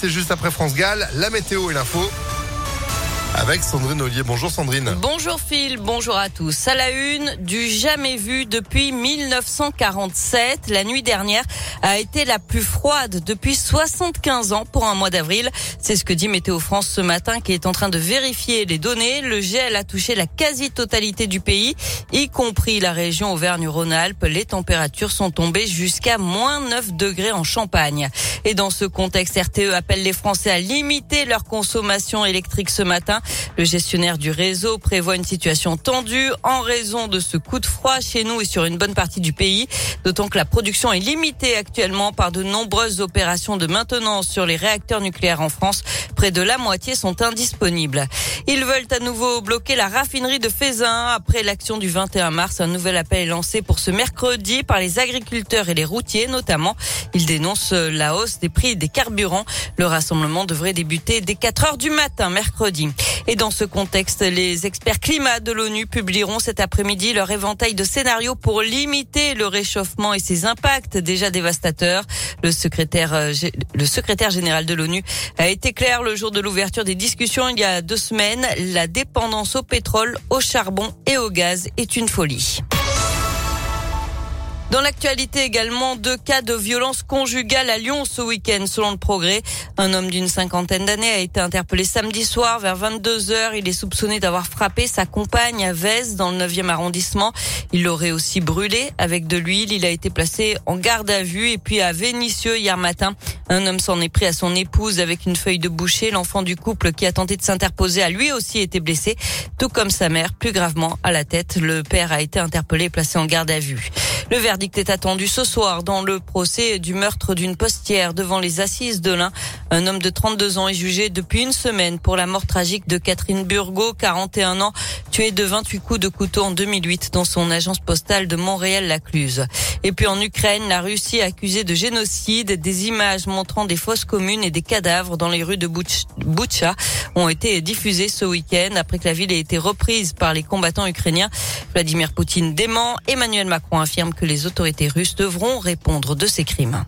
C'est juste après France Gall, la météo et l'info. Avec Sandrine Ollier. Bonjour Sandrine. Bonjour Phil, bonjour à tous. À la une, du jamais vu depuis 1947. La nuit dernière a été la plus froide depuis 75 ans pour un mois d'avril. C'est ce que dit Météo France ce matin qui est en train de vérifier les données. Le gel a touché la quasi-totalité du pays, y compris la région Auvergne-Rhône-Alpes. Les températures sont tombées jusqu'à moins 9 degrés en Champagne. Et dans ce contexte, RTE appelle les Français à limiter leur consommation électrique ce matin. Le gestionnaire du réseau prévoit une situation tendue en raison de ce coup de froid chez nous et sur une bonne partie du pays, d'autant que la production est limitée actuellement par de nombreuses opérations de maintenance sur les réacteurs nucléaires en France. Près de la moitié sont indisponibles. Ils veulent à nouveau bloquer la raffinerie de Fézin. Après l'action du 21 mars, un nouvel appel est lancé pour ce mercredi par les agriculteurs et les routiers notamment. Ils dénoncent la hausse des prix des carburants. Le rassemblement devrait débuter dès 4 heures du matin mercredi. Et dans ce contexte, les experts climat de l'ONU publieront cet après-midi leur éventail de scénarios pour limiter le réchauffement et ses impacts déjà dévastateurs. Le secrétaire, euh, le secrétaire général de l'ONU a été clair le jour de l'ouverture des discussions il y a deux semaines. La dépendance au pétrole, au charbon et au gaz est une folie. Dans l'actualité également, deux cas de violence conjugale à Lyon ce week-end, selon le progrès. Un homme d'une cinquantaine d'années a été interpellé samedi soir vers 22 heures. Il est soupçonné d'avoir frappé sa compagne à Vez dans le 9e arrondissement. Il l'aurait aussi brûlé avec de l'huile. Il a été placé en garde à vue et puis à Vénissieux hier matin. Un homme s'en est pris à son épouse avec une feuille de boucher. L'enfant du couple qui a tenté de s'interposer a lui aussi été blessé, tout comme sa mère, plus gravement à la tête. Le père a été interpellé et placé en garde à vue. Le verdict est attendu ce soir dans le procès du meurtre d'une postière devant les assises de l'Ain. Un homme de 32 ans est jugé depuis une semaine pour la mort tragique de Catherine Burgot, 41 ans, tuée de 28 coups de couteau en 2008 dans son agence postale de Montréal-Lacluse. Et puis en Ukraine, la Russie a accusé de génocide. Des images montrant des fosses communes et des cadavres dans les rues de Butcha ont été diffusées ce week-end après que la ville ait été reprise par les combattants ukrainiens. Vladimir Poutine dément. Emmanuel Macron affirme les autorités russes devront répondre de ces crimes.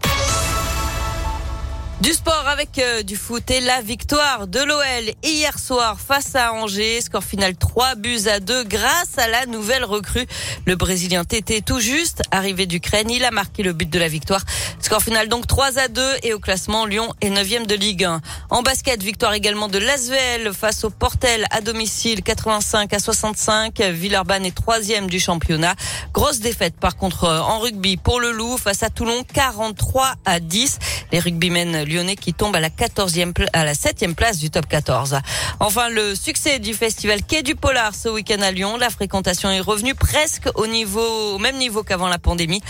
Du sport avec euh, du foot et la victoire de l'OL hier soir face à Angers. Score final 3 buts à 2 grâce à la nouvelle recrue. Le Brésilien Tété tout juste arrivé d'Ukraine. Il a marqué le but de la victoire. Score final donc 3 à 2 et au classement Lyon est 9 de Ligue 1. En basket, victoire également de l'Asvel face au Portel à domicile 85 à 65. Villeurbanne est troisième du championnat. Grosse défaite par contre en rugby pour le Loup face à Toulon 43 à 10. Les rugbymen lyonnais qui tombent à la 14e, à la 7e place du top 14. Enfin, le succès du festival Quai du Polar ce week-end à Lyon. La fréquentation est revenue presque au niveau, au même niveau qu'avant la pandémie.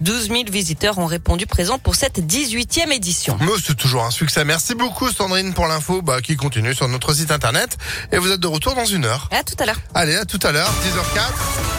12 000 visiteurs ont répondu présents pour cette 18e édition. Mais c'est toujours un succès. Merci beaucoup Sandrine pour l'info bah, qui continue sur notre site internet. Et vous êtes de retour dans une heure. À tout à l'heure. Allez, à tout à l'heure, 10h04.